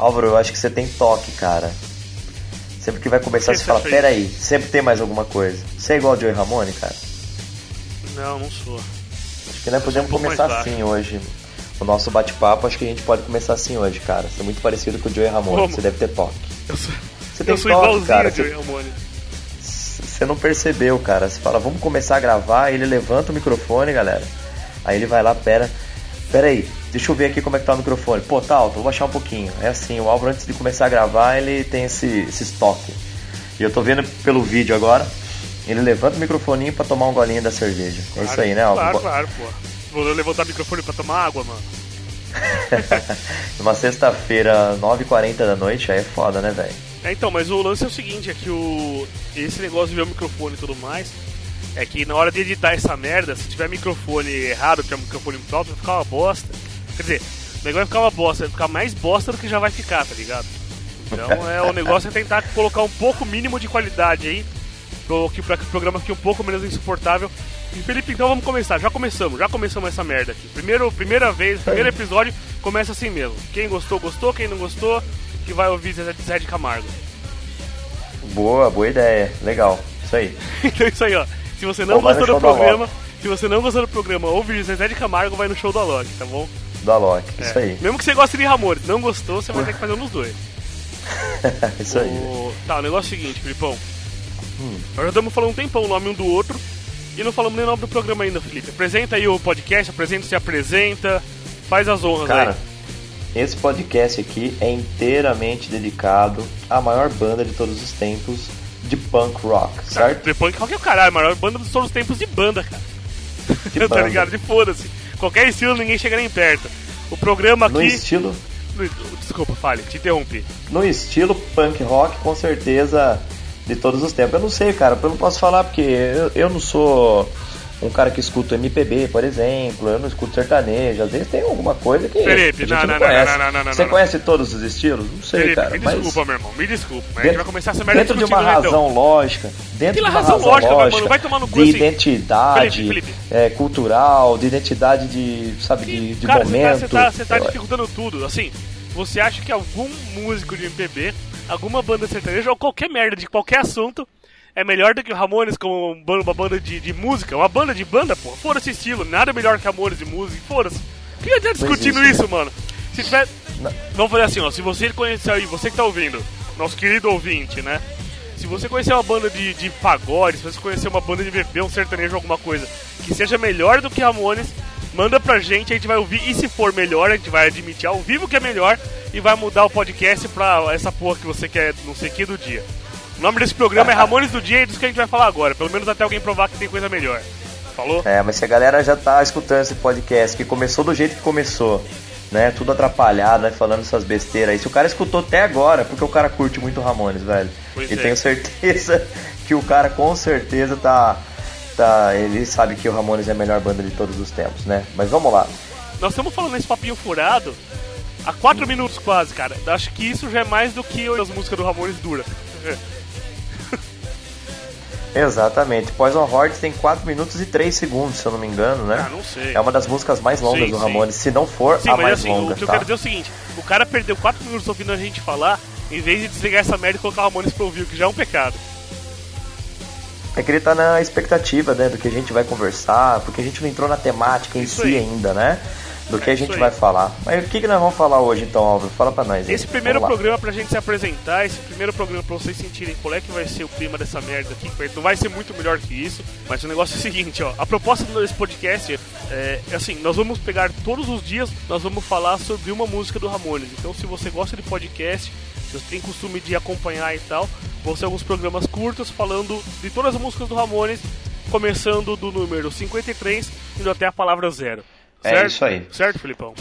Álvaro, eu acho que você tem toque, cara. Sempre que vai começar, você fala, peraí, sempre tem mais alguma coisa. Você é igual o Joey Ramone, cara? Não, não sou. Acho que nós podemos um começar assim hoje. O nosso bate-papo, acho que a gente pode começar assim hoje, cara. Você é muito parecido com o Joey Ramone, Como? você deve ter toque. Eu sou, você tem eu sou toque, cara. Joey Ramone. Você não percebeu, cara. Você fala, vamos começar a gravar, ele levanta o microfone, galera. Aí ele vai lá, pera. Pera aí, deixa eu ver aqui como é que tá o microfone. Pô, tá alto, vou baixar um pouquinho. É assim, o Álvaro antes de começar a gravar, ele tem esse, esse estoque. E eu tô vendo pelo vídeo agora, ele levanta o microfoninho para tomar um golinho da cerveja. Claro, é isso aí, né, Álvaro? Claro, claro, pô. Vou levantar o microfone para tomar água, mano. Numa sexta-feira, 9h40 da noite, aí é foda, né, velho? É, então, mas o lance é o seguinte, é que o esse negócio de ver o microfone e tudo mais, é que na hora de editar essa merda, se tiver microfone errado, tiver microfone muito alto, vai ficar uma bosta. Quer dizer, o negócio vai ficar uma bosta, vai ficar mais bosta do que já vai ficar, tá ligado? Então é o negócio é tentar colocar um pouco mínimo de qualidade aí, para que o programa fique um pouco menos insuportável. E Felipe, então vamos começar. Já começamos, já começamos essa merda aqui. Primeiro, primeira vez, primeiro episódio, começa assim mesmo. Quem gostou, gostou, quem não gostou, que vai ouvir Zé de Camargo. Boa, boa ideia. Legal. Isso aí. então é isso aí, ó. Se você não gostou do programa, se você não gostou do programa, ouve Zezé de Camargo, vai no show do Alok, tá bom? Do Alok, é. isso aí. Mesmo que você goste de Ramones, não gostou, você vai ter que fazer um dos dois. isso o... aí. Tá, o negócio é o seguinte, Filipão. Hum. Nós já estamos falando um tempão o nome um do outro e não falamos nem o nome do programa ainda, Felipe. Apresenta aí o podcast, apresenta, se apresenta, faz as honras Cara, aí. esse podcast aqui é inteiramente dedicado à maior banda de todos os tempos, de punk rock, certo? de punk rock é o caralho, a maior banda de todos os tempos de banda, cara. De tá ligado? De foda-se. Qualquer estilo, ninguém chega nem perto. O programa aqui. No estilo. Desculpa, fale, te interrompi. No estilo punk rock, com certeza, de todos os tempos. Eu não sei, cara, eu não posso falar porque eu, eu não sou um cara que escuta MPB, por exemplo, eu não escuto sertanejo, às vezes tem alguma coisa que Felipe, não, não, não, conhece. Não, não, não, Você conhece todos os estilos? Não sei, Felipe, cara. Me mas... desculpa, meu irmão, me desculpa. Dentro, a gente vai começar essa merda Dentro de uma razão então. lógica, dentro de uma razão, razão lógica, lógica vai tomar no cu, de assim. identidade Felipe, Felipe. É, cultural, de identidade de, sabe, de, de cara, momento. Você tá, você tá, tá dificultando tudo, assim, você acha que algum músico de MPB, alguma banda sertaneja ou qualquer merda de qualquer assunto é melhor do que o Ramones como uma banda de, de música. Uma banda de banda, pô. Foda-se estilo. Nada melhor que Ramones de música. Foda-se. Por que adianta discutindo isso, mano? Se tiver. Não. Vamos fazer assim, ó. Se você conhecer aí, você que tá ouvindo, nosso querido ouvinte, né? Se você conhecer uma banda de, de pagode, se você conhecer uma banda de bebê, um sertanejo, alguma coisa que seja melhor do que Ramones, manda pra gente, a gente vai ouvir. E se for melhor, a gente vai admitir ao vivo que é melhor e vai mudar o podcast pra essa porra que você quer, não sei o que, do dia. O nome desse programa é Ramones do Dia e disso que a gente vai falar agora. Pelo menos até alguém provar que tem coisa melhor. Falou? É, mas se a galera já tá escutando esse podcast, que começou do jeito que começou, né? Tudo atrapalhado, né? Falando essas besteiras aí. Se o cara escutou até agora, porque o cara curte muito Ramones, velho. Pois e é. tenho certeza que o cara com certeza tá. tá ele sabe que o Ramones é a melhor banda de todos os tempos, né? Mas vamos lá. Nós estamos falando nesse papinho furado há 4 minutos quase, cara. Acho que isso já é mais do que as músicas do Ramones dura. Exatamente. Poison Horde tem 4 minutos e 3 segundos, se eu não me engano, né? Ah, não sei. É uma das músicas mais longas sim, do Ramones, sim. se não for sim, a mas mais assim, longa. O que tá? eu quero dizer é o seguinte: o cara perdeu 4 minutos ouvindo a gente falar, em vez de desligar essa merda e colocar o Ramones pra ouvir, o que já é um pecado. É que ele tá na expectativa, né, do que a gente vai conversar, porque a gente não entrou na temática em Isso si aí. ainda, né? Do que a gente vai falar. Mas o que, que nós vamos falar hoje então, Álvaro? Fala pra nós. Aí. Esse primeiro programa pra gente se apresentar, esse primeiro programa pra vocês sentirem qual é que vai ser o clima dessa merda aqui, não vai ser muito melhor que isso, mas o negócio é o seguinte, ó, a proposta desse podcast é, é assim, nós vamos pegar todos os dias, nós vamos falar sobre uma música do Ramones. Então se você gosta de podcast, se você tem costume de acompanhar e tal, vão ser alguns programas curtos falando de todas as músicas do Ramones, começando do número 53 indo até a palavra zero. É certo? isso aí. Certo, Filipão?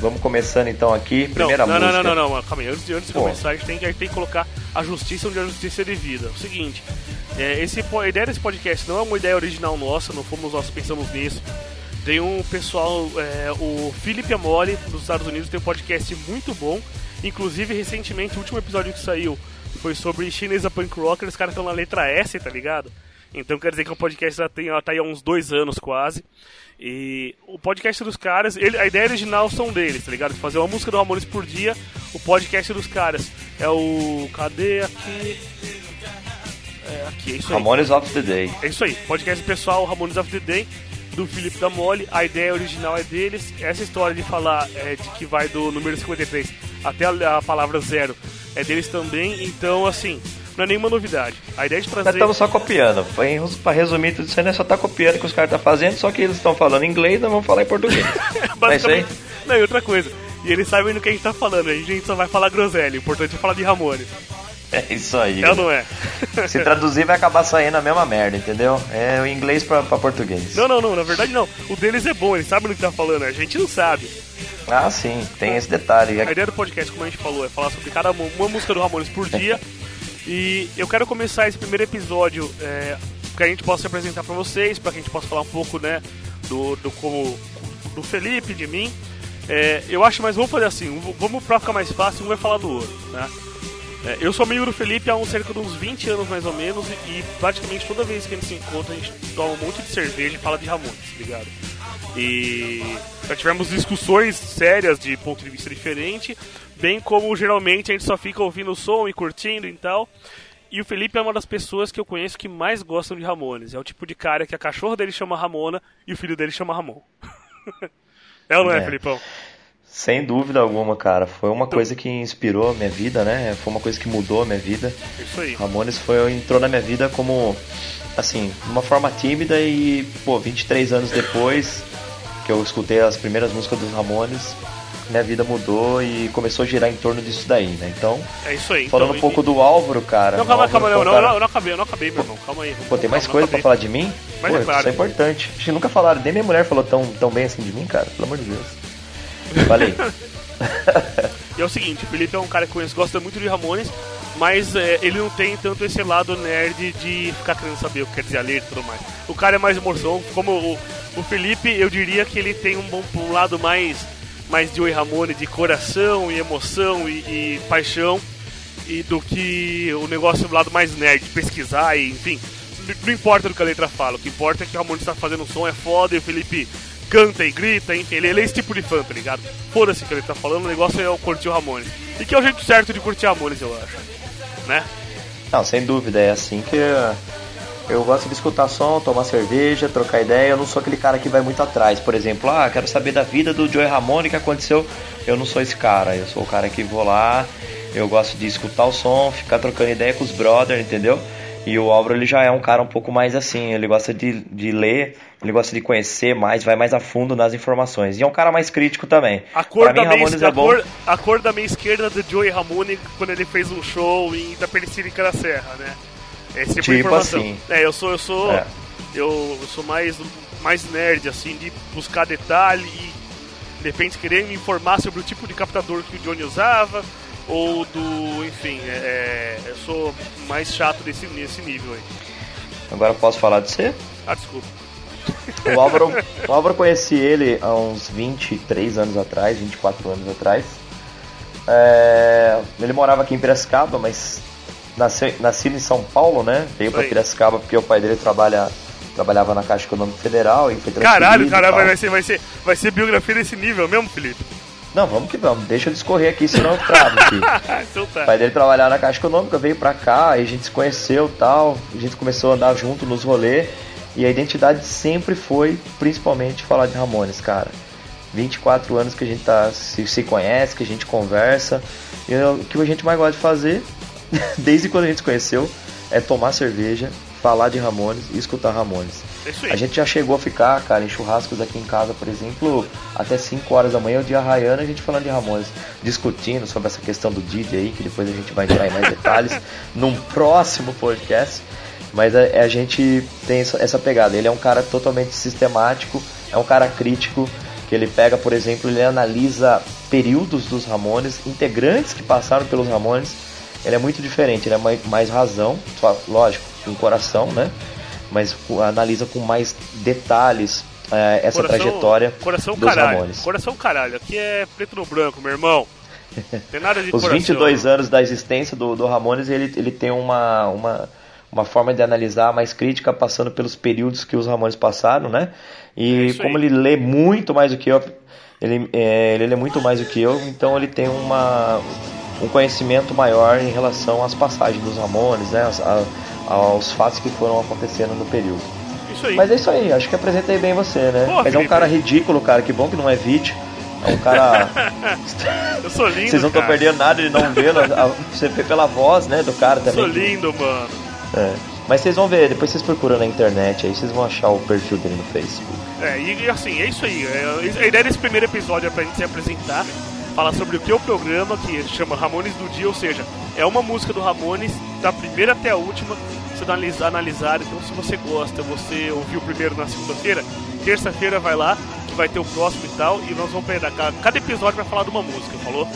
Vamos começando então aqui. Primeira não, música. Não, não, não, não, calma aí. Antes, antes de Pô. começar, a gente, tem, a gente tem que colocar a justiça onde a justiça é devida. O seguinte, é, esse, a ideia desse podcast não é uma ideia original nossa, não fomos nós que pensamos nisso. Tem um pessoal, é, o Felipe Amore, dos Estados Unidos, tem um podcast muito bom. Inclusive, recentemente, o último episódio que saiu foi sobre chinesa punk rocker. Os caras estão na letra S, tá ligado? Então quer dizer que o podcast já tem, tá aí há uns dois anos quase. E o podcast dos caras, ele, a ideia original são deles, tá ligado? Fazer uma música do Ramones por dia, O podcast dos caras é o. Cadê aqui? É, aqui, é isso aí. Ramones of the Day. É isso aí. Podcast pessoal Ramones of the Day, do Felipe da Mole. A ideia original é deles. Essa história de falar é, de que vai do número 53 até a, a palavra zero é deles também. Então, assim, não é nenhuma novidade. A ideia de trazer. Nós estamos só copiando. Pra resumir tudo isso aí, nós só tá copiando o que os caras estão tá fazendo, só que eles estão falando inglês, nós vamos falar em português. é isso aí? Não, e outra coisa. E eles sabem do que a gente tá falando, a gente só vai falar groselha. O importante é falar de Ramones. É isso aí. É ou não é? Se traduzir vai acabar saindo a mesma merda, entendeu? É o inglês pra, pra português. Não, não, não, na verdade não. O deles é bom, eles sabem do que tá falando, a gente não sabe. Ah, sim, tem esse detalhe. A ideia do podcast, como a gente falou, é falar sobre cada uma música do Ramones por dia. e eu quero começar esse primeiro episódio é, que a gente possa se apresentar para vocês, para que a gente possa falar um pouco, né, do, do como do Felipe, de mim. É, eu acho, mas vamos fazer assim, vamos pra ficar mais fácil, um vai falar do outro, né? É, eu sou amigo do Felipe há um, cerca de uns 20 anos mais ou menos, e, e, praticamente toda vez que a gente se encontra, a gente toma um monte de cerveja e fala de Ramones, tá ligado? E já tivemos discussões sérias de ponto de vista diferente, bem como geralmente a gente só fica ouvindo o som e curtindo e tal. E o Felipe é uma das pessoas que eu conheço que mais gostam de Ramones. É o tipo de cara que a cachorra dele chama Ramona e o filho dele chama Ramon. é ou não é, é Felipão? Sem dúvida alguma, cara. Foi uma então, coisa que inspirou a minha vida, né? Foi uma coisa que mudou a minha vida. Isso aí. Ramones foi, entrou na minha vida como, assim, de uma forma tímida e, pô, 23 anos depois que eu escutei as primeiras músicas dos Ramones, minha vida mudou e começou a girar em torno disso daí, né? Então, é isso aí. Falando então, um pouco do Álvaro, cara. Não, calma, calma, não, não, não, não, acabei, eu não acabei, meu irmão. Calma aí. Pô, tem mais coisa pra falar de mim? Mas Pô, é claro. Isso é importante. Acho que nunca falaram, nem minha mulher falou tão, tão bem assim de mim, cara. Pelo amor de Deus. Falei. e é o seguinte, o Felipe é um cara que conheço, gosta muito de Ramones, mas é, ele não tem tanto esse lado nerd de ficar querendo saber o que quer dizer a letra e tudo mais. O cara é mais humorzão, como o, o Felipe, eu diria que ele tem um, bom, um lado mais, mais Joey Ramone, de coração e emoção e, e paixão, e do que o negócio do lado mais nerd, de pesquisar e enfim. Não importa do que a letra fala, o que importa é que o Ramone está fazendo um som, é foda, e o Felipe canta e grita, enfim, ele, ele é esse tipo de fã, tá ligado? Foda-se que ele tá falando, o negócio é eu curtir o Ramones. E que é o jeito certo de curtir Ramones, eu acho. Né? Não, sem dúvida, é assim que eu gosto de escutar som, tomar cerveja, trocar ideia. Eu não sou aquele cara que vai muito atrás. Por exemplo, ah, quero saber da vida do Joey Ramone, que aconteceu. Eu não sou esse cara. Eu sou o cara que vou lá, eu gosto de escutar o som, ficar trocando ideia com os brothers, entendeu? E o Álvaro ele já é um cara um pouco mais assim, ele gosta de, de ler, ele gosta de conhecer mais, vai mais a fundo nas informações. E é um cara mais crítico também. A cor, pra da, mim, minha, é a, cor, a cor da minha esquerda do Joey Ramone quando ele fez um show em Itapecerica da Serra, né? Esse tipo, tipo informação. Assim. É, eu sou, eu sou, é. eu, eu, sou mais, mais nerd, assim, de buscar detalhe e de repente querer me informar sobre o tipo de captador que o Johnny usava ou do, enfim, é, é, eu sou mais chato desse, nesse nível aí. Agora posso falar de você? Ah, desculpa. O Álvaro, o Álvaro conheci ele há uns 23 anos atrás, 24 anos atrás. É, ele morava aqui em Piracicaba, mas nasceu, nascido em São Paulo, né? Veio para Piracicaba porque o pai dele trabalha, trabalhava na Caixa Econômica Federal e foi Caralho, caralho, vai ser, vai, ser, vai ser biografia desse nível mesmo, Felipe? Não, vamos que vamos. Deixa eu discorrer aqui, senão eu travo aqui. então tá. O pai dele trabalhava na Caixa Econômica, veio pra cá, aí a gente se conheceu tal, a gente começou a andar junto nos rolês. E a identidade sempre foi, principalmente, falar de Ramones, cara. 24 anos que a gente tá, se, se conhece, que a gente conversa. E o que a gente mais gosta de fazer desde quando a gente se conheceu, é tomar cerveja, falar de Ramones e escutar Ramones. É a gente já chegou a ficar, cara, em churrascos aqui em casa, por exemplo, até 5 horas da manhã, o dia raiando, a gente falando de Ramones, discutindo sobre essa questão do Didi aí, que depois a gente vai entrar em mais detalhes num próximo podcast. Mas a, a gente tem essa pegada. Ele é um cara totalmente sistemático, é um cara crítico, que ele pega, por exemplo, ele analisa períodos dos Ramones, integrantes que passaram pelos Ramones ele é muito diferente, ele é mais, mais razão, só, lógico, com coração, né? Mas analisa com mais detalhes é, essa coração, trajetória coração dos caralho, Ramones. Coração caralho, aqui é preto no branco, meu irmão. Tem nada de Os coração, 22 anos da existência do, do Ramones, ele, ele tem uma, uma, uma forma de analisar mais crítica, passando pelos períodos que os Ramones passaram, né? E é como ele lê muito mais do que eu, Ele, é, ele é muito mais do que eu, então ele tem uma, um conhecimento maior em relação às passagens dos Ramones, né? Aos, a, aos fatos que foram acontecendo no período. Isso aí. Mas é isso aí, acho que apresentei bem você, né? Mas é um Felipe. cara ridículo, cara, que bom que não é vídeo. É um cara. Eu sou lindo, Vocês não estão perdendo nada de não vê-lo. Você vê pela voz, né, do cara Eu sou também. lindo, mano. É. Mas vocês vão ver, depois vocês procuram na internet, aí vocês vão achar o perfil dele no Facebook. É, e assim, é isso aí. É, a ideia desse primeiro episódio é pra gente se apresentar, falar sobre o que é o programa, que chama Ramones do Dia, ou seja, é uma música do Ramones, da primeira até a última, você analisar, analisar. Então, se você gosta, você ouviu primeiro na segunda-feira, terça-feira vai lá, que vai ter o próximo e tal, e nós vamos pegar. Cada episódio vai falar de uma música, falou?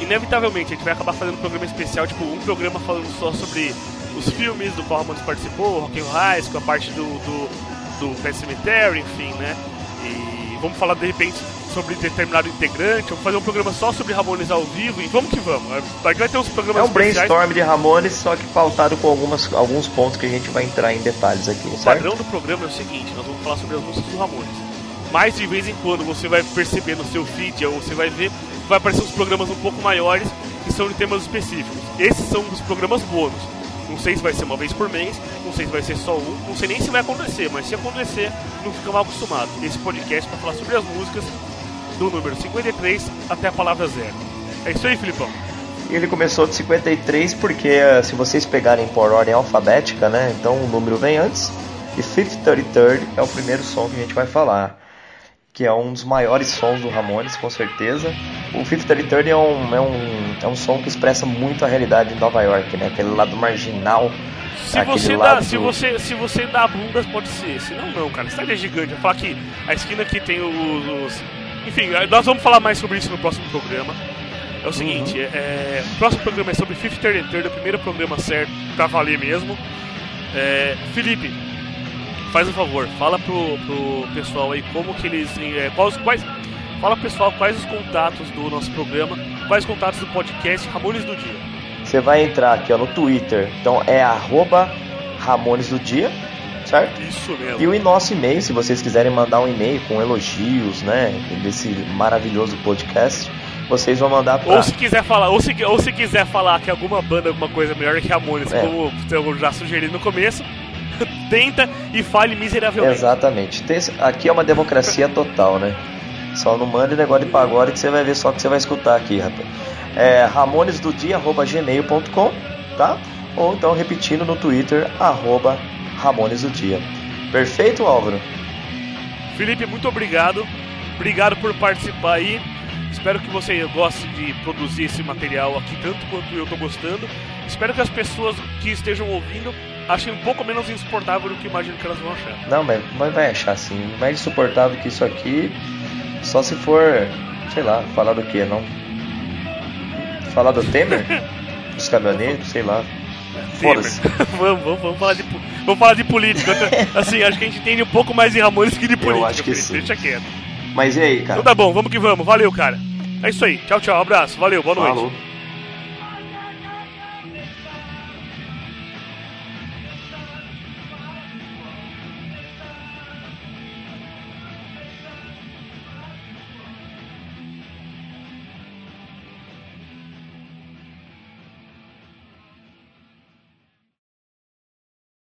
Inevitavelmente, a gente vai acabar fazendo um programa especial, tipo, um programa falando só sobre os filmes do qual o Ramones participou, Rock in High School, a parte do, do, do Pet Cemetery, enfim, né? E vamos falar, de repente, sobre determinado integrante, vamos fazer um programa só sobre Ramones ao vivo, e vamos que vamos. Aqui vai ter uns programas É um especiais. brainstorm de Ramones, só que pautado com algumas, alguns pontos que a gente vai entrar em detalhes aqui, O certo? padrão do programa é o seguinte, nós vamos falar sobre as músicas do Ramones. Mas de vez em quando você vai perceber no seu feed, ou você vai ver, vai aparecer uns programas um pouco maiores que são de temas específicos. Esses são os programas bônus. Não sei se vai ser uma vez por mês, não sei se vai ser só um, não sei nem se vai acontecer, mas se acontecer, não fica mal acostumado. Esse podcast para falar sobre as músicas do número 53 até a palavra zero. É isso aí, Filipão. Ele começou de 53 porque eh, se vocês pegarem por ordem alfabética, né? Então o número vem antes. E Fifth Third é o primeiro som que a gente vai falar. Que é um dos maiores sons do Ramones, com certeza. O Fifth Third é um, é, um, é um som que expressa muito a realidade de Nova York, né? Aquele lado marginal. Se você, dá, lado se, do- você, se você dá bunda, pode ser. Se não, não, cara. Cidade é gigante. Vai falar que a esquina aqui tem os, os- Enfim, nós vamos falar mais sobre isso no próximo programa. É o seguinte, Uhum. é, o próximo programa é sobre Fifth Third Third, o primeiro programa certo, pra valer mesmo. É, Felipe, faz um favor, fala pro, pro pessoal aí como que eles. é, quais, quais, fala pro pessoal quais os contatos do nosso programa, quais os contatos do podcast Ramones do Dia. Você vai entrar aqui ó, no Twitter. Então é arroba Ramones do Dia, certo? Isso mesmo. E o nosso e-mail, se vocês quiserem mandar um e-mail com elogios, né, desse maravilhoso podcast, vocês vão mandar para Ou se quiser falar, ou se, ou se quiser falar que alguma banda, alguma coisa melhor que Ramones, É. como eu já sugeri no começo, tenta e fale miseravelmente. Exatamente. Aqui é uma democracia total, né? Só não mande negócio de pagode que você vai ver só que você vai escutar aqui, rapaz. É ramonesdodia@gmail.com, tá? Ou então repetindo no Twitter arroba ramonesdodia. Perfeito, Álvaro? Felipe, muito obrigado. Obrigado por participar aí. Espero que você goste de produzir esse material aqui tanto quanto eu tô gostando. Espero que as pessoas que estejam ouvindo achem um pouco menos insuportável do que imagino que elas vão achar. Não, mas, mas vai achar assim. Mais insuportável que isso aqui, só se for, sei lá, falar do que, não? Falar do Temer? Dos caminhoneiros, sei lá. Foda-se. Vamos, vamos, vamos falar de, vamos falar de política. Assim, acho que a gente entende um pouco mais de Ramones que de política. acho que sim. Deixa quieto. Mas e aí, cara? Então tá bom, vamos que vamos. Valeu, cara. É isso aí. Tchau, tchau. Abraço. Valeu, boa noite. Falou.